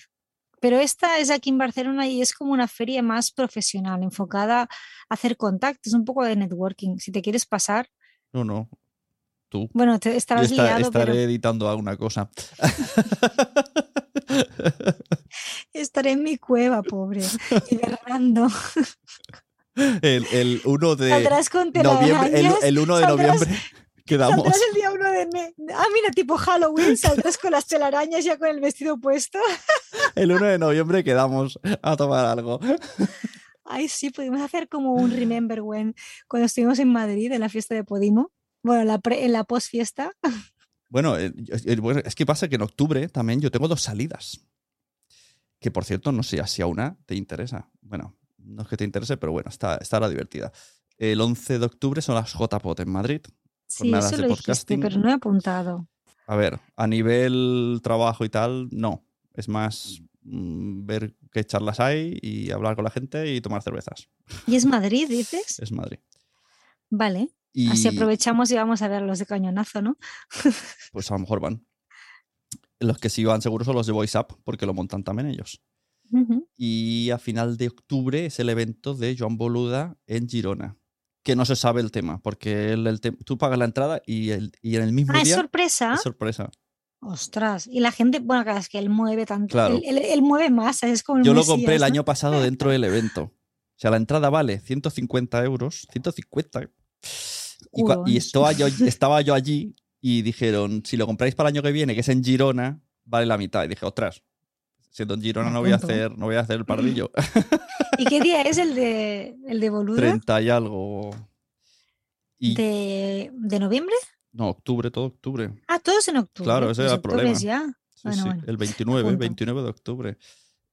Pero esta es aquí en Barcelona y es como una feria más profesional, enfocada a hacer contactos, un poco de networking. Si te quieres pasar, No, no. Tú. bueno, te estarás esta- liado, estaré pero editando alguna cosa. estaré en mi cueva, pobre, hibernando. El, el 1 de noviembre. El, el 1 de noviembre quedamos. Saldrás el día uno de me- Ah, mira, tipo Halloween, saldrás con las telarañas ya con el vestido puesto. El 1 de noviembre quedamos a tomar algo. Ay, sí, pudimos hacer como un Remember When cuando estuvimos en Madrid en la fiesta de Podimo. Bueno, en la, pre- en la eh, eh, bueno, es que pasa que en octubre también yo tengo dos salidas. Que por cierto, no sé si a una te interesa. Bueno, no es que te interese, pero bueno, está, estará divertida. El 11 de octubre son las JPOT en Madrid. Sí, Jornadas eso de lo dijiste, podcasting. pero no he apuntado. A ver, a nivel trabajo y tal, no. Es más mm, ver qué charlas hay y hablar con la gente y tomar cervezas. ¿Y es Madrid, dices? Es Madrid. Vale. Y Así aprovechamos y vamos a ver los de cañonazo, ¿no? pues a lo mejor van. Los que sí van seguros son los de Voice Up, porque lo montan también ellos. Y a final de octubre es el evento de Joan Boluda en Girona. Que no se sabe el tema, porque el- el te- tú pagas la entrada y, el- y en el mismo Ah, es día sorpresa. es sorpresa. Ostras. Y la gente, bueno, claro, es que él mueve tanto. Claro. Él, él- él mueve masas, es como el Yo lo compré el ¿no? año pasado dentro del evento. O sea, la entrada vale 150 euros. 150. Y, estaba, yo, estaba yo allí y dijeron, si lo compráis para el año que viene, que es en Girona, vale la mitad. Y dije, ostras, siendo en Girona Me no voy a hacer, no voy a hacer el pardillo. ¿Y qué día es el de, el de Boluda? 30 y algo. Y, ¿De, ¿De noviembre? No, octubre, todo octubre. Ah, todos en octubre. Claro, ese Pues era el problema. ya. Sí, Bueno, sí, bueno, el 29, apunto. 29 de octubre.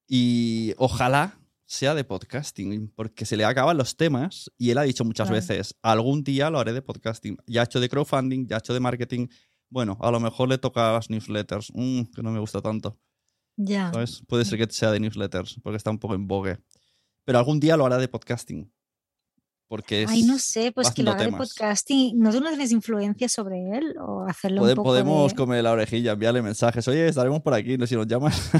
Y ojalá sea de podcasting, porque se le acaban los temas y él ha dicho muchas Claro. veces, algún día lo haré de podcasting. Ya ha hecho de crowdfunding, ya ha hecho de marketing. Bueno, a lo mejor le toca las newsletters, Mm, que no me gusta tanto. Ya. ¿sabes? Puede ser que sea de newsletters, porque está un poco en vogue. Pero algún día lo hará de podcasting. Porque es, Ay, no sé, pues que lo haga de temas. podcasting. ¿No tú no tienes influencia sobre él? ¿O hacerlo Pode- un poco podemos de... comer la orejilla, enviarle mensajes. Oye, estaremos por aquí, no si nos llamas.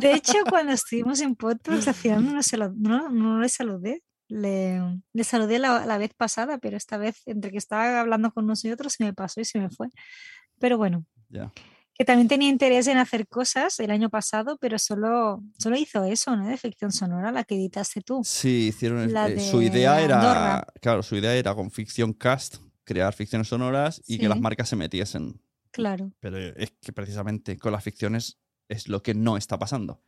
De hecho, cuando estuvimos en podcast, al final no, lo- no, no le saludé. Le, le saludé la, la vez pasada, pero esta vez, entre que estaba hablando con nosotros, se me pasó y se me fue. Pero bueno, ya. Que también tenía interés en hacer cosas el año pasado, pero solo, solo hizo eso, ¿no? De ficción sonora, la que editaste tú. Sí, hicieron. La eh, su de idea era. Andorra. Claro, su idea era con Ficción Cast crear ficciones sonoras y que las marcas se metiesen. Claro. Pero es que precisamente con las ficciones es lo que no está pasando.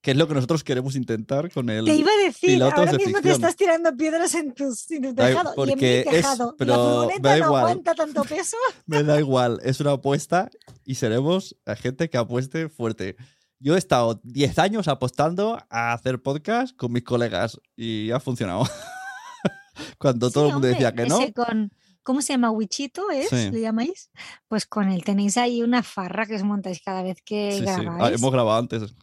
Que es lo que nosotros queremos intentar con el. Te iba a decir, ahora de mismo te estás tirando piedras en tus, en tu tejado. y en porque mi es- tejado. pero la me da no igual. aguanta tanto peso. Me da igual, es una apuesta y seremos la gente que apueste fuerte. Yo he estado 10 años apostando a hacer podcast con mis colegas y ha funcionado. Cuando todo el mundo decía que no, con, ¿Cómo se llama? ¿Wichito es? Sí. ¿Le llamáis? Pues con él tenéis ahí una farra que os montáis cada vez que sí, sí. Ah, grabáis. hemos grabado antes.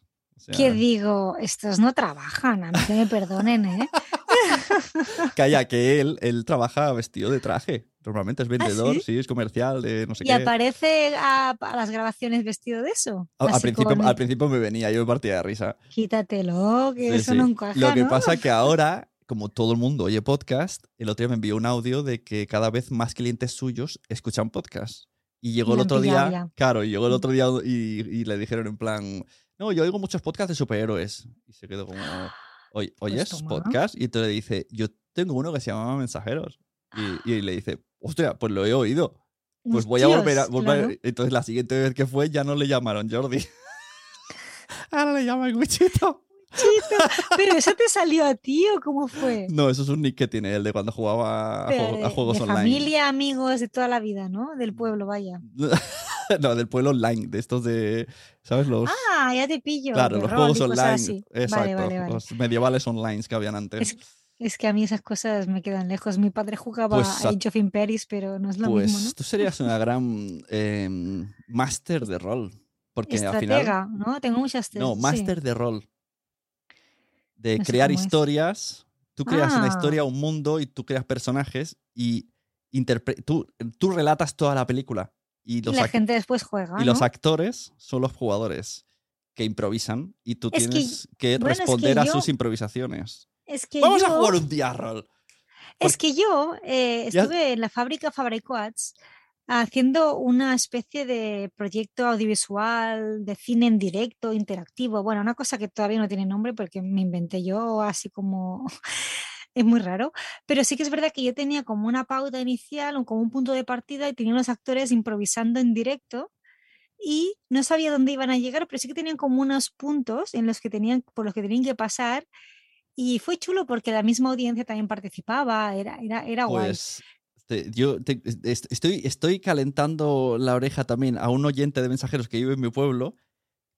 Sea, Que digo, estos no trabajan, a mí que me perdonen, ¿eh? Calla, que él, él trabaja vestido de traje. Normalmente es vendedor, ¿Ah, sí? sí? es comercial, de no sé Y qué. aparece a, a las grabaciones vestido de eso. Al, principio, con- al principio me venía, yo me partía de risa. Quítatelo, que Sí, eso sí. no encaja, Lo que ¿no? pasa que ahora, como todo el mundo oye podcast, el otro día me envió un audio de que cada vez más clientes suyos escuchan podcast. Y llegó Y el otro día, ya. claro, y llegó el Mm. otro día y, y le dijeron en plan, no, yo oigo muchos podcasts de superhéroes. Y se quedó como, "Oy- ¿oyes toma. podcast? Y entonces le dice, yo tengo uno que se llama Mensajeros. Y, y le dice, hostia, pues lo he oído. Pues voy a volver a... Volver- claro. Entonces la siguiente vez que fue ya no le llamaron Jordi. Ahora le llaman Wichito. Chito, Pero eso te salió a ti o cómo fue? No, eso es un nick que tiene él de cuando jugaba a, Pero juego- a de- juegos de online. familia, amigos, de toda la vida, ¿no? Del pueblo, vaya. no, del pueblo online, de estos de. ¿Sabes? Los. Ah, ya te pillo. claro, los juegos cosas online. Exacto. Vale, vale, vale. Los medievales online que habían antes. Es, es que a mí esas cosas me quedan lejos. Mi padre jugaba Pues a Age of Empires, pero no es lo pues mismo, ¿no? tú serías una gran em, máster de rol. Porque al final. ¿no? Tengo muchas No, sí. máster de rol. De No crear historias. Tú creas una Ah. historia, un mundo y tú creas personajes y tú, tú relatas toda la película. Y Y los, la gente después juega, y los actores son los jugadores que improvisan y tú Es tienes que, bueno, es que responder a yo- sus improvisaciones. Es que Vamos a jugar un día rol. Es que yo eh, estuve en la fábrica Fabricoats haciendo una especie de proyecto audiovisual de cine en directo, interactivo. Bueno, una cosa que todavía no tiene nombre porque me inventé yo así como... Es muy raro, pero sí que es verdad que yo tenía como una pauta inicial, o como un punto de partida y tenía unos actores improvisando en directo y no sabía dónde iban a llegar, pero sí que tenían como unos puntos en los que tenían, por los que tenían que pasar y fue chulo porque la misma audiencia también participaba, era, era, era guay. Pues yo estoy, estoy calentando la oreja también a un oyente de mensajeros que vive en mi pueblo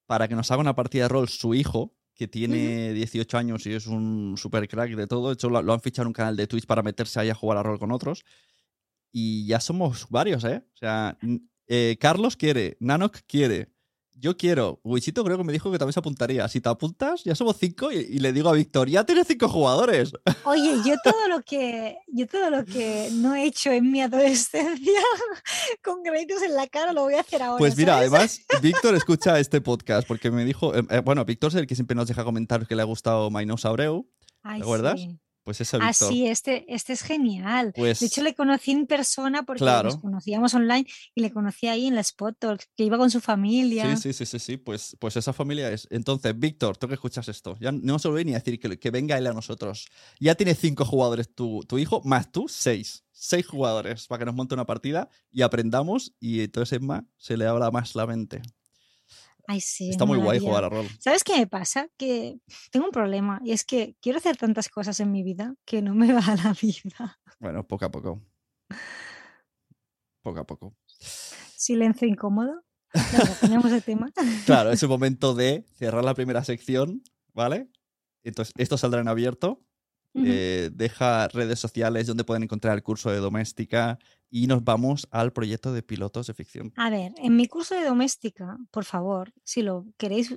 para que nos haga una partida de rol su hijo, que tiene 18 años y es un super crack de todo. De hecho, lo, lo han fichado en un canal de Twitch para meterse ahí a jugar a rol con otros. Y ya somos varios, ¿eh? O sea, eh, Carlos quiere, Nanok quiere, Yo quiero. Wichito creo que me dijo que también se apuntaría. Si te apuntas, ya somos cinco y, y le digo a Víctor, ya tienes cinco jugadores. Oye, yo todo lo que yo todo lo que no he hecho en mi adolescencia con créditos en la cara lo voy a hacer ahora. Pues mira, ¿sabes? además, Víctor escucha este podcast porque me dijo. eh, eh, bueno, Víctor es el que siempre nos deja comentarios que le ha gustado Mainos Abreu. ¿te acuerdas? sí. Pues ese Ah, Víctor. sí, este, este es genial. Pues- de hecho, le conocí en persona porque Claro. nos conocíamos online y le conocí ahí en la Spot Talk, que iba con su familia. Sí, sí, sí, sí, sí. Pues, pues esa familia es. Entonces, Víctor, tú que escuchas esto, ya no se lo voy ni a decir que, que venga él a nosotros. Ya tiene cinco jugadores tu, tu hijo, más tú, seis. Seis jugadores para que nos monte una partida y aprendamos y entonces Emma se le habla más la mente. Ay, sí. Está muy guay jugar a rol. ¿Sabes qué me pasa? Que tengo un problema y es que quiero hacer tantas cosas en mi vida que no me va la vida. Bueno, poco a poco. Poco a poco. Silencio incómodo. Venga, cambiamos de tema. Claro, es el momento de cerrar la primera sección, ¿vale? Entonces, esto saldrá en abierto. Eh, deja redes sociales donde pueden encontrar el curso de doméstica y nos vamos al proyecto de pilotos de ficción. A ver, en mi curso de doméstica, por favor, si lo queréis,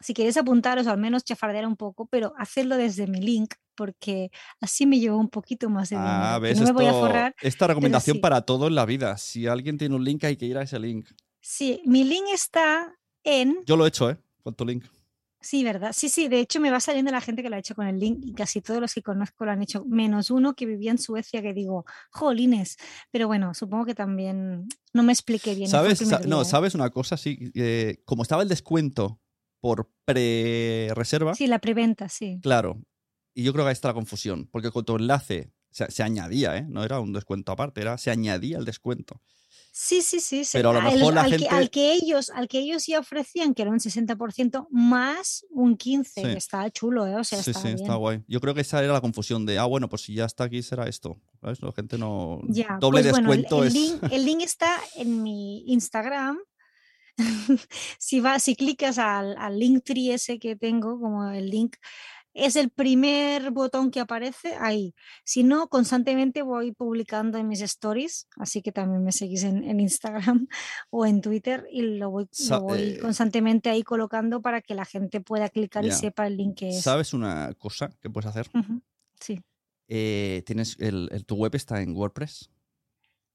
si queréis apuntaros, al menos chafardear un poco, pero hacerlo desde mi link, porque así me llevo un poquito más de dinero. Ah, ves, no me voy a esto- forrar. esta recomendación sí. para todo en la vida. Si alguien tiene un link, hay que ir a ese link. Sí, mi link está en. Yo lo he hecho, ¿eh? Con tu link. Sí, ¿verdad? Sí, sí, de hecho me va saliendo la gente que lo ha hecho con el link y casi todos los que conozco lo han hecho, menos uno que vivía en Suecia que digo, jolines, pero bueno, supongo que también no me expliqué bien. ¿Sabes? no, ¿eh? ¿sabes una cosa? Sí, eh, como estaba el descuento por pre-reserva, Sí, la preventa, sí. claro. Y yo creo que ahí está la confusión, porque con tu enlace se, se añadía, ¿eh? No era un descuento aparte, era se añadía el descuento. Sí, sí, sí. Pero a lo al- mejor la al, que, al que ellos, al que ellos ya ofrecían, que era un 60% más un 15%, Sí. que está chulo, ¿eh? O sea, sí, está sí, bien. está guay. Yo creo que esa era la confusión de, ah, bueno, pues si ya está aquí será esto. ¿Sabes? La gente no... Ya, Doble pues bueno, el- descuento el, es... link, el link está en mi Instagram. si vas, si clicas al, al link tree ese que tengo, como el link, es el primer botón que aparece ahí. Si no, constantemente voy publicando en mis stories, así que también me seguís en, en Instagram o en Twitter y lo voy, lo voy eh, constantemente ahí colocando para que la gente pueda clicar y sepa el link que es. ¿Sabes una cosa que puedes hacer? Sí. Eh, tienes el, el- tu web está en WordPress.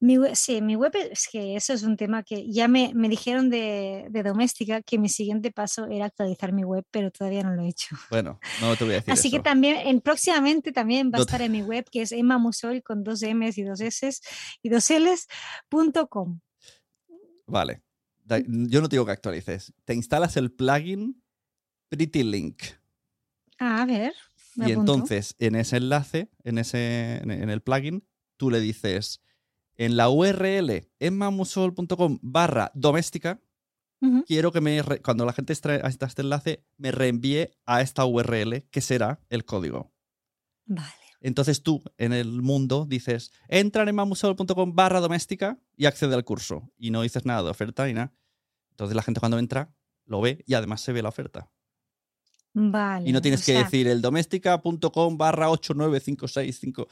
Mi web, sí, mi web es que eso es un tema que ya me, me dijeron de, de doméstica que mi siguiente paso era actualizar mi web, pero todavía no lo he hecho. Bueno, no te voy a decir Así que también en, próximamente también va a estar en mi web que es Emma Musol con dos M's y dos S's y dos L's punto com. Vale. Yo no te digo que actualices. Te instalas el plugin Pretty Link. Ah, a ver. me Y apunto. entonces, en ese enlace, en, ese, en el plugin, tú le dices en la URL emmamusol.com barra doméstica, quiero que me, re- cuando la gente extrae este enlace, me reenvíe a esta URL, que será el código. Vale. Entonces tú, en el mundo, dices, entra en emmamusol.com barra doméstica y accede al curso. Y no dices nada de oferta ni nada. Entonces la gente cuando entra, lo ve y además se ve la oferta. Vale. Y no tienes que sea, decir el doméstica.com barra 89565.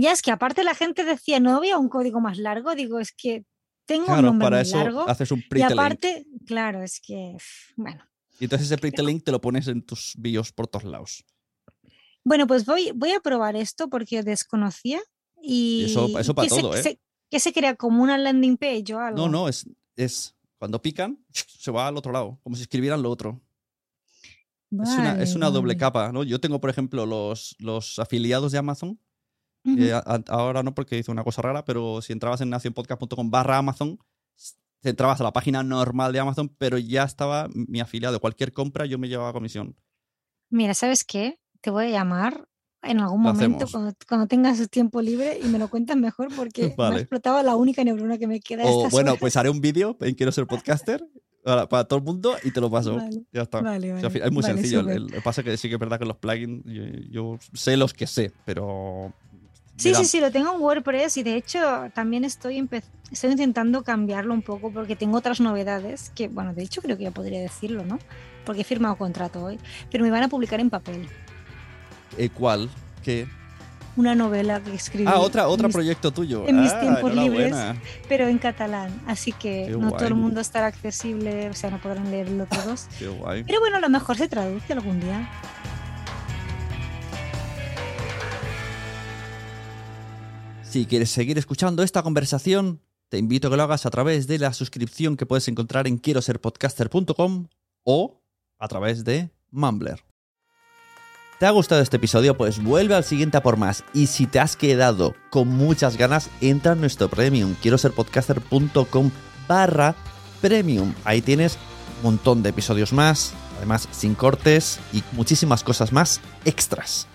Ya es que aparte la gente decía, no había un código más largo. Digo, es que tengo un nombre para muy eso largo. haces un Y link. aparte, claro, es que, bueno. Y entonces ese pretty link te lo pones en tus bios por todos lados. Bueno, pues voy, voy a probar esto porque desconocía y eso- eso para se- todo, ¿eh? se- que se crea como una landing page o algo. No, no, es, es cuando pican, se va al otro lado, como si escribieran lo otro. es, una, es Vale, una doble vale. capa, ¿no? Yo tengo, por ejemplo, los, los afiliados de Amazon. A- ahora no porque hice una cosa rara, pero si entrabas en nacionpodcast.com barra Amazon, te entrabas a la página normal de Amazon, pero ya estaba mi afiliado. Cualquier compra yo me llevaba comisión. Mira, ¿sabes qué? Te voy a llamar en algún Lo momento cuando, cuando tengas tiempo libre y me lo cuentas mejor porque me ha Vale. explotado la única neurona que me queda. O bueno, horas. pues haré un vídeo en Quiero ser podcaster para, para todo el mundo y te lo paso. Vale, Ya está. Vale, O sea, vale, es muy vale, sencillo. El- Lo que pasa es que sí que es verdad que los plugins, yo, yo sé los que sé, pero. Sí, me da- sí, sí, lo tengo en WordPress y de hecho también estoy, estoy intentando cambiarlo un poco porque tengo otras novedades que, bueno, de hecho creo que ya podría decirlo, ¿no? Porque he firmado contrato hoy, pero me van a publicar en papel. Eh, ¿Cuál? ¿Qué? una novela que escribí. Ah, otra, otro mis- proyecto tuyo. En mis Ah, tiempos libres, pero en catalán. Así que Qué no todo guay. el mundo estará accesible, o sea, no podrán leerlo todos. Qué guay. Pero bueno, a lo mejor se traduce algún día. Si quieres seguir escuchando esta conversación, te invito a que lo hagas a través de la suscripción que puedes encontrar en quiero ser podcaster.com o a través de Mumbler. ¿Te ha gustado este episodio? Pues vuelve al siguiente a por más. Y si te has quedado con muchas ganas, entra en nuestro premium. Quiero ser podcaster.com barra premium. Ahí tienes un montón de episodios más, además sin cortes y muchísimas cosas más extras.